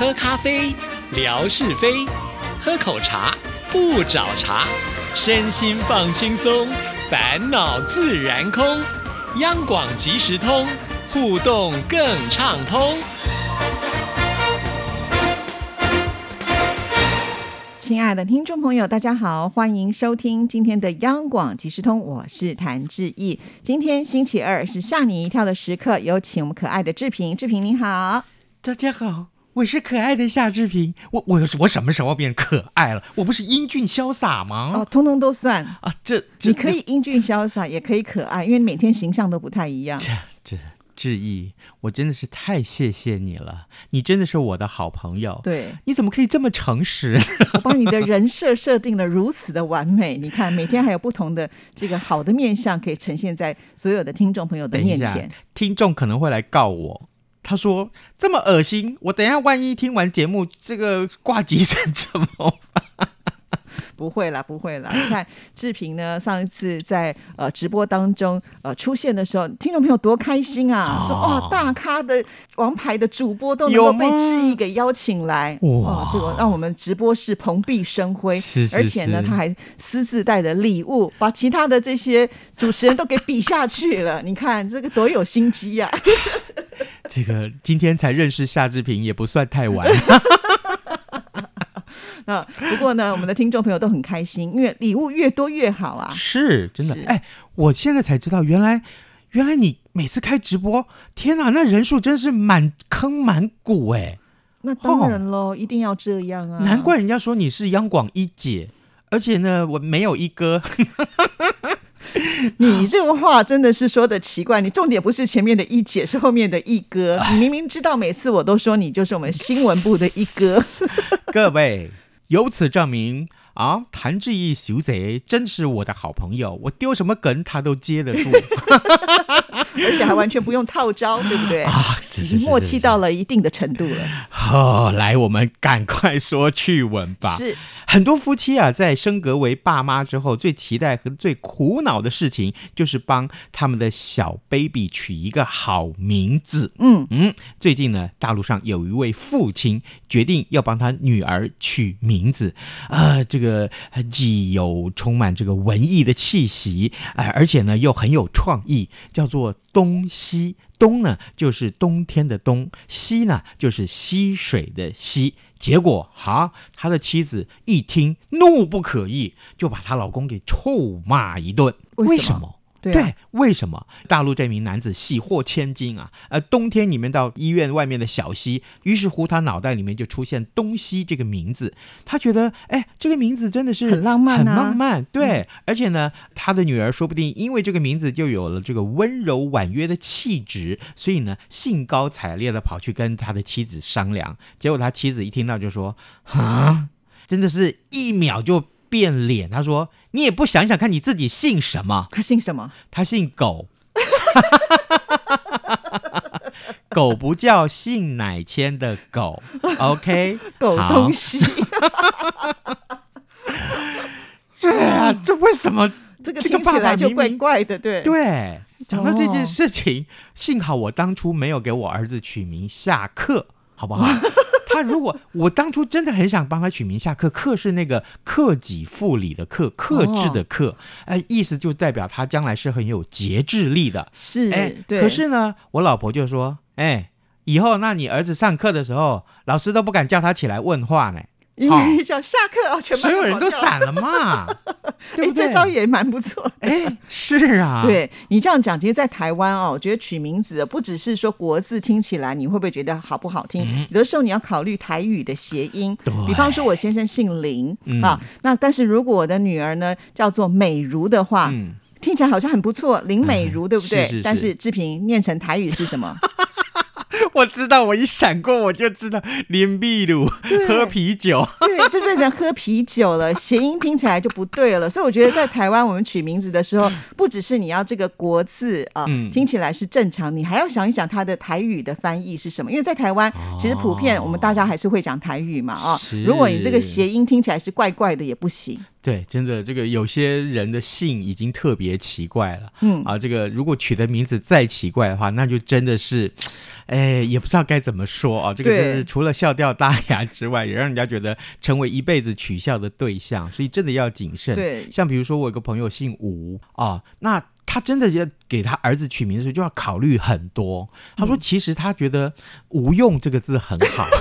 喝咖啡，聊是非；喝口茶，不找茬。身心放轻松，烦恼自然空。央广即时通，互动更畅通。亲爱的听众朋友，大家好，欢迎收听今天的央广即时通，我是谭志毅。今天星期二是吓你一跳的时刻，有请我们可爱的志平。志平你好，大家好，我是可爱的夏志平。我我我什么时候变可爱了？我不是英俊潇洒吗？哦，通通都算啊，这这你可以英俊潇洒，也可以可爱，因为每天形象都不太一样。这这志毅，我真的是太谢谢你了，你真的是我的好朋友。对，你怎么可以这么诚实？我把你的人设设定的如此的完美，你看每天还有不同的这个好的面相可以呈现在所有的听众朋友的面前。，听众可能会来告我。他说这么恶心，我等一下万一听完节目这个挂急诊怎么办？不会啦，不会啦。你看志平呢，上一次在呃直播当中呃出现的时候，听众朋友多开心啊！哦说哇，大咖的王牌的主播都能够被志毅给邀请来，哇哇，这个让我们直播室蓬荜生辉。是是而且呢，他还私自带的礼物，把其他的这些主持人都给比下去了。你看这个多有心机呀、这个今天才认识夏志平也不算太晚。那！不过呢，我们的听众朋友都很开心，因为礼物越多越好啊。是真的，哎，我现在才知道，原来原来你每次开直播，天哪，那人数真是满坑满谷哎，那当然喽，一定要这样啊！难怪人家说你是央广一姐，而且呢，我没有一哥，你这个话真的是说的奇怪，你重点不是前面的一姐，是后面的一哥。你明明知道，每次我都说你就是我们新闻部的一哥。各位，由此证明啊，谭志毅小姐真是我的好朋友，我丢什么梗他都接得住 而且还完全不用套招，对不对？啊，已经默契到了一定的程度了。好，来，我们赶快说趣闻吧。是，很多夫妻啊，在升格为爸妈之后，最期待和最苦恼的事情，就是帮他们的小 baby 取一个好名字。嗯，嗯，最近呢，大陆上有一位父亲决定要帮他女儿取名字，啊、这个呃既有充满这个文艺的气息，啊、而且呢又很有创意，叫做东西。东呢就是冬天的冬，西呢就是溪水的溪。结果哈，他的妻子一听怒不可遏，就把她老公给臭骂一顿。为什么对啊为什么大陆这名男子喜获千金啊？呃，冬天你们到医院外面的小溪，于是乎他脑袋里面就出现东溪这个名字，他觉得哎，这个名字真的是很浪漫啊很浪漫。对，而且呢，他的女儿说不定因为这个名字就有了这个温柔婉约的气质，所以呢，兴高采烈的跑去跟他的妻子商量。结果他妻子一听到就说：“啊，真的是一秒就变脸。”他说：“你也不想想看你自己姓什么？”他姓什么？他姓狗，狗不叫姓乃谦的狗，OK？狗东西。对啊，这为什么？这个这个爸爸听起来就怪怪的，对。对，讲到这件哦事情，幸好我当初没有给我儿子取名下课，好不好？他如果我当初真的很想帮他取名下课，课是那个克己复礼的克，克制的克，哎、意思就代表他将来是很有节制力的。是，哎，对。可是呢，我老婆就说，哎，以后那你儿子上课的时候，老师都不敢叫他起来问话呢，因为叫下课哦，全班所有人都散了嘛，对哎，不对？这招也蛮不错的。哎，是啊，，对你这样讲，其实，在台湾哦，我觉得取名字不只是说国字听起来你会不会觉得好不好听，有的时候你要考虑台语的谐音。对比方说，我先生姓林、嗯啊，那但是如果我的女儿呢叫做美如的话，嗯，听起来好像很不错，林美如，嗯对不对？但是志平念成台语是什么？我知道，我一闪过我就知道，林碧鲁喝啤酒，对，这变成喝啤酒了，谐音听起来就不对了。所以我觉得在台湾，我们取名字的时候，不只是你要这个国字啊、嗯听起来是正常，你还要想一想它的台语的翻译是什么。因为在台湾，其实普遍我们大家还是会讲台语嘛啊、是如果你这个谐音听起来是怪怪的，也不行。对，真的，这个有些人的姓已经特别奇怪了。嗯，啊，这个如果取的名字再奇怪的话，那就真的是，哎，也不知道该怎么说哦。这个就是除了笑掉大牙之外，也让人家觉得成为一辈子取笑的对象，所以真的要谨慎。对像比如说我有个朋友姓吴啊，那他真的要给他儿子取名的时候就要考虑很多。他说，其实他觉得“无用”这个字很好。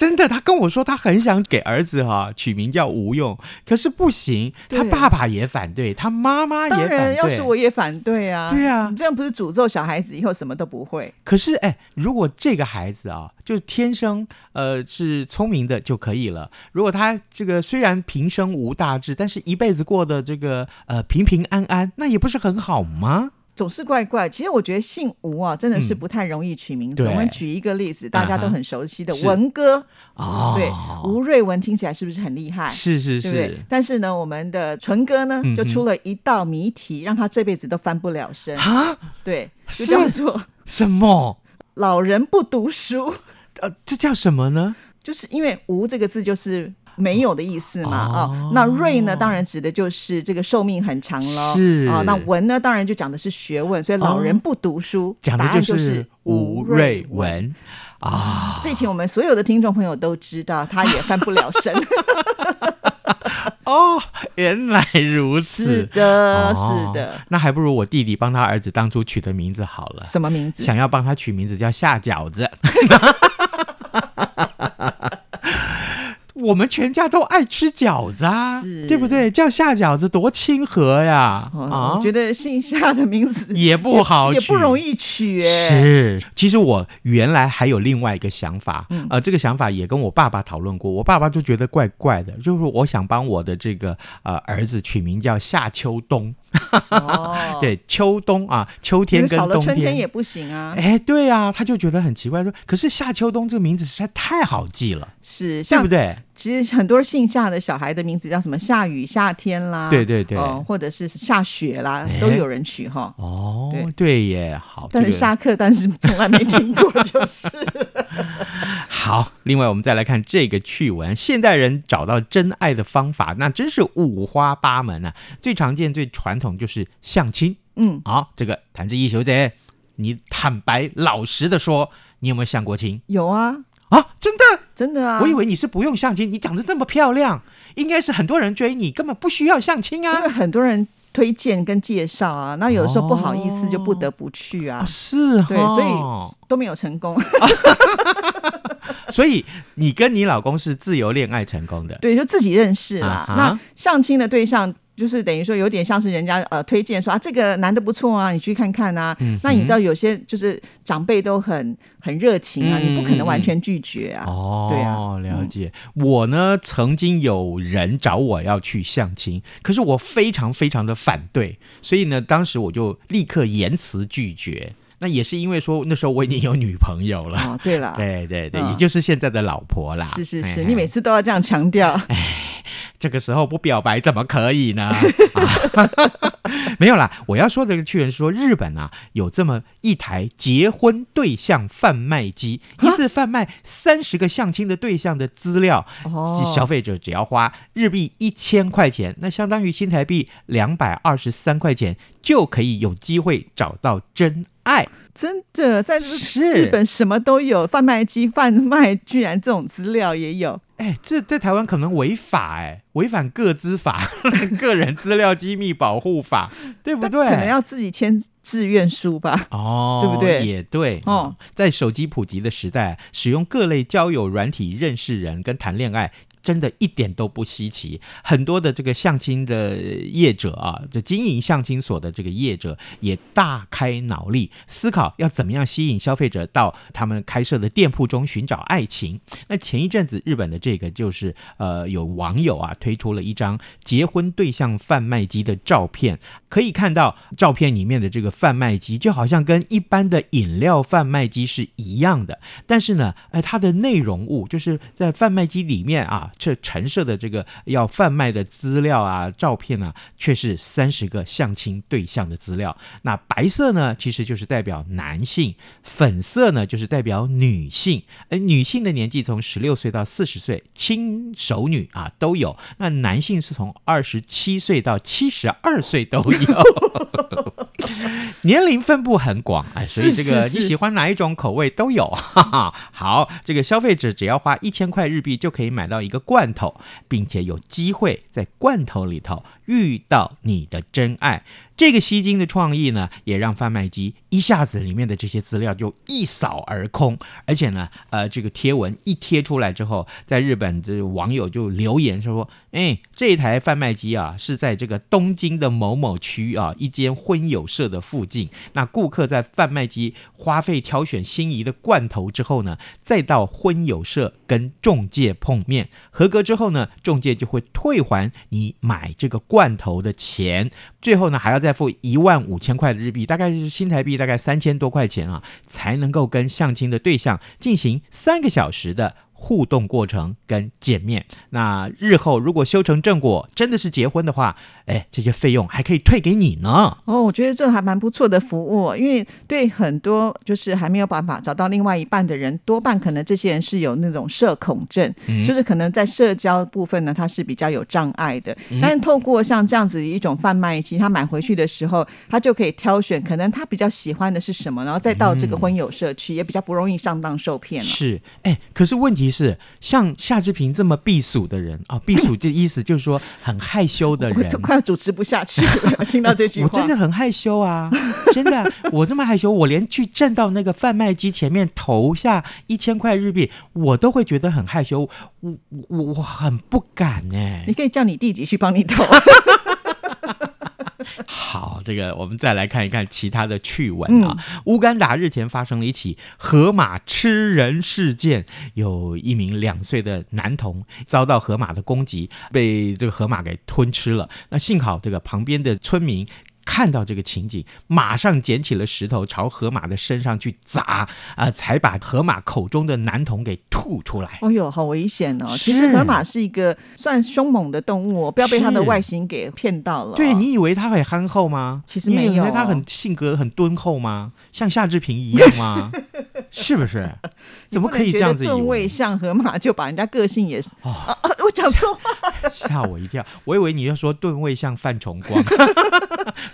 真的，他跟我说他很想给儿子哈、取名叫吴用，可是不行，他爸爸也反对，他妈妈也反对。然，要是我也反对啊。对啊你这样不是诅咒小孩子以后什么都不会？可是，哎，如果这个孩子啊，就是天生呃是聪明的就可以了。如果他这个虽然平生无大志，但是一辈子过得这个呃平平安安，那也不是很好吗？总是怪怪。其实我觉得姓吴啊，真的是嗯不太容易取名字。对我们举一个例子，大家都很熟悉的文哥，啊对，吴瑞文听起来是不是很厉害？是是是？但是呢，我们的纯哥呢就出了一道谜题，让他这辈子都翻不了身。啊，对，就叫做什么？老人不读书，呃，这叫什么呢？就是因为“无”这个字就是。没有的意思嘛，哦哦，那瑞呢，当然指的就是这个寿命很长喽，是啊、那文呢，当然就讲的是学问，所以老人不读书，讲的就是吴瑞。文啊。这题我们所有的听众朋友都知道，他也翻不了身。哦，原来如此。是的，哦是的。那还不如我弟弟帮他儿子当初取的名字好了。什么名字？想要帮他取名字叫下饺子。我们全家都爱吃饺子啊，对不对？叫下饺子多亲和呀！哦啊，我觉得姓夏的名字也不好取，也不容易取，哎，是，其实我原来还有另外一个想法，嗯。呃，这个想法也跟我爸爸讨论过，我爸爸就觉得怪怪的，就是我想帮我的这个呃儿子取名叫夏秋冬，哦，对，秋冬啊，秋天跟少了冬春天也不行啊。哎，对啊，他就觉得很奇怪，说，可是夏秋冬这个名字实在太好记了，是，像对不对？其实很多姓夏的小孩的名字叫什么下雨、夏天啦，对对对哦，或者是下雪啦哎，都有人取哈。哦对，对耶，好，但是下课，但是从来没听过，就是。好，另外我们再来看这个趣闻，现代人找到真爱的方法，那真是五花八门啊。最常见、最传统就是相亲。嗯，好，这个谭志毅小姐，你坦白老实的说，你有没有相过亲有啊，啊？真的？真的啊。我以为你是不用相亲，你长得这么漂亮，应该是很多人追你，根本不需要相亲啊因为啊。很多人推荐跟介绍啊，那有的时候不好意思哦就不得不去啊啊，是对所以都没有成功。所以你跟你老公是自由恋爱成功的，对，就自己认识啦。啊那相亲的对象。就是等于说有点像是人家呃推荐说啊这个男的不错啊，你去看看啊。嗯那你知道有些就是长辈都很很热情啊，嗯你不可能完全拒绝啊。哦，对啊了解。我呢，曾经有人找我要去相亲，可是我非常非常的反对，所以呢，当时我就立刻言辞拒绝。那也是因为说那时候我已经有女朋友了。哦，对了，对对对，嗯也就是现在的老婆啦。是是是，哎你每次都要这样强调。哎这个时候不表白怎么可以呢？啊、没有啦，我要说的这个趣闻是说，日本啊有这么一台结婚对象贩卖机，一次贩卖三十个相亲的对象的资料，哦，消费者只要花日币一千块钱，那相当于新台币两百二十三块钱，就可以有机会找到真爱。真的在是日本什么都有，贩卖机贩卖居然这种资料也有。哎，这在台湾可能违法哎，违反个资法、个人资料机密保护法，对不对？可能要自己签志愿书吧。哦，对不对也对哦哦，在手机普及的时代，使用各类交友软体认识人跟谈恋爱。真的一点都不稀奇，很多的这个相亲的业者啊，这经营相亲所的这个业者也大开脑力，思考要怎么样吸引消费者到他们开设的店铺中寻找爱情。那前一阵子日本的这个就是呃，有网友啊推出了一张结婚对象贩卖机的照片，可以看到照片里面的这个贩卖机就好像跟一般的饮料贩卖机是一样的，但是呢，呃，它的内容物就是在贩卖机里面啊，这陈设的这个要贩卖的资料啊、照片啊，却是三十个相亲对象的资料。那白色呢，其实就是代表男性；粉色呢，就是代表女性。而女性的年纪从十六岁到四十岁，轻熟女啊都有。那男性是从二十七岁到七十二岁都有。年龄分布很广，哎，所以这个你喜欢哪一种口味都有。哈哈。好，这个消费者只要花一千块日币就可以买到一个罐头，并且有机会在罐头里头遇到你的真爱。这个吸睛的创意呢，也让贩卖机一下子里面的这些资料就一扫而空，而且呢，呃，这个贴文一贴出来之后，在日本的网友就留言说，哎，这台贩卖机啊是在这个东京的某某区啊一间婚友社的附近，那顾客在贩卖机花费挑选心仪的罐头之后呢，再到婚友社跟中介碰面，合格之后呢，中介就会退还你买这个罐罐头的钱，最后呢还要再付一万五千块的日币，大概是新台币大概三千多块钱啊，才能够跟相亲的对象进行三个小时的。互动过程跟见面，那日后如果修成正果，真的是结婚的话，哎，这些费用还可以退给你呢。哦，我觉得这还蛮不错的服务，因为对很多就是还没有办法找到另外一半的人，多半可能这些人是有那种社恐症，嗯就是可能在社交部分呢，他是比较有障碍的。嗯但是透过像这样子一种贩卖机，他买回去的时候，他就可以挑选可能他比较喜欢的是什么，然后再到这个婚友社区，也比较不容易上当受骗了。是，哎，可是问题是，像夏志平这么避暑的人啊，避暑这意思就是说很害羞的人我都。快要主持不下去了，听到这句话，我真的很害羞啊，真的啊，我这么害羞，我连去站到那个贩卖机前面投下一千块日币，我都会觉得很害羞，我我我很不敢哎、你可以叫你弟弟去帮你投。好，这个我们再来看一看其他的趣闻啊。乌干达日前发生了一起河马吃人事件，有一名两岁的男童遭到河马的攻击，被这个河马给吞吃了。那幸好这个旁边的村民。看到这个情景，马上捡起了石头朝河马的身上去砸，啊、才把河马口中的男童给吐出来。哦呦，好危险哦！其实河马是一个算凶猛的动物、哦，不要被它的外形给骗到了哦、对你以为它很憨厚吗？其实你以没有为他很性格很敦厚吗？像夏志平一样吗？是不是？怎么可以这样子以你不能觉得吨位？像河马就把人家个性也哦啊啊！我讲错话，吓我一跳！我以为你要说吨位像范崇光，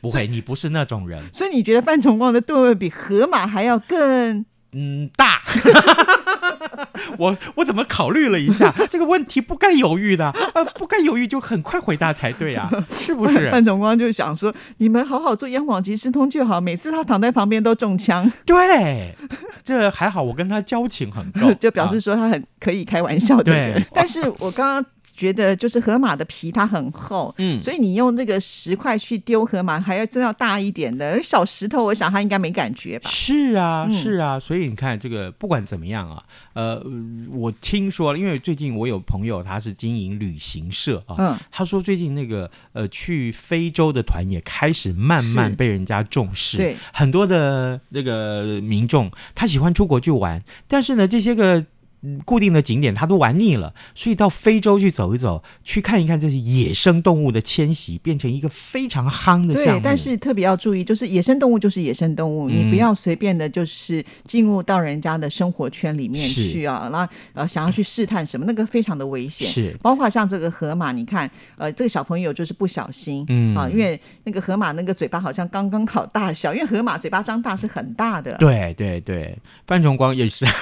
不会，你不是那种人。所以你觉得范崇光的吨位比河马还要更？嗯，大。我我怎么考虑了一下？这个问题，不该犹豫的，呃，不该犹豫就很快回答才对啊，是不是？范崇光就想说，你们好好做央广即时通就好，每次他躺在旁边都中枪，对，这还好，我跟他交情很高，就表示啊。说他很可以开玩笑的人。对。但是我刚刚觉得，就是河马的皮它很厚，嗯所以你用这个石块去丢河马，还要真要大一点的，而小石头，我想它应该没感觉吧。是啊，嗯是啊，所以你看这个不管怎么样啊，呃，我听说了，因为最近我有朋友他是经营旅行社啊，嗯，他说最近那个呃去非洲的团也开始慢慢被人家重视，对，很多的那个民众他喜欢出国去玩，但是呢这些个。嗯固定的景点他都玩腻了，所以到非洲去走一走，去看一看这些野生动物的迁徙，变成一个非常夯的项目。，对但是特别要注意，就是野生动物就是野生动物，嗯你不要随便的，就是进入到人家的生活圈里面去啊，那呃想要去试探什么，那个非常的危险。是包括像这个河马，你看，呃，这个小朋友就是不小心，嗯啊，因为那个河马那个嘴巴好像刚刚好大小，因为河马嘴巴张大是很大的。对对对，范崇光也是。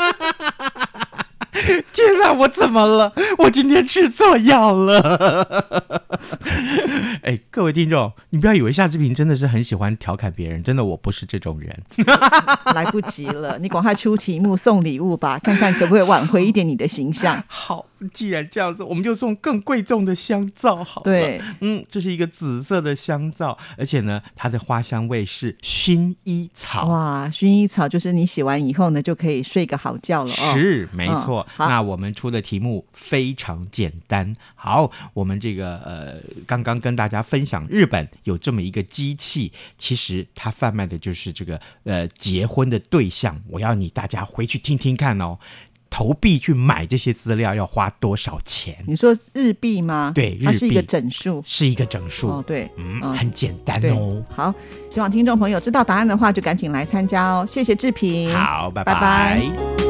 天哪，我怎么了？我今天吃错药了。哎，各位听众，你不要以为夏志平真的是很喜欢调侃别人，真的我不是这种人。来不及了，你赶快出题目送礼物吧，看看可不可以挽回一点你的形象。好，既然这样子，我们就送更贵重的香皂好了。对，嗯，这是一个紫色的香皂，而且呢，它的花香味是薰衣草。哇，薰衣草就是你洗完以后呢，就可以睡个好觉了哦。是，没错。嗯那我们出的题目非常简单。好，我们这个呃，刚刚跟大家分享，日本有这么一个机器，其实它贩卖的就是这个呃结婚的对象。我要你大家回去听听看哦。投币去买这些资料要花多少钱？你说日币吗？对日它是一个整数。是一个整数，哦，对，嗯，嗯很简单哦。，好，希望听众朋友知道答案的话，就赶紧来参加哦。谢谢志平，好，拜拜拜拜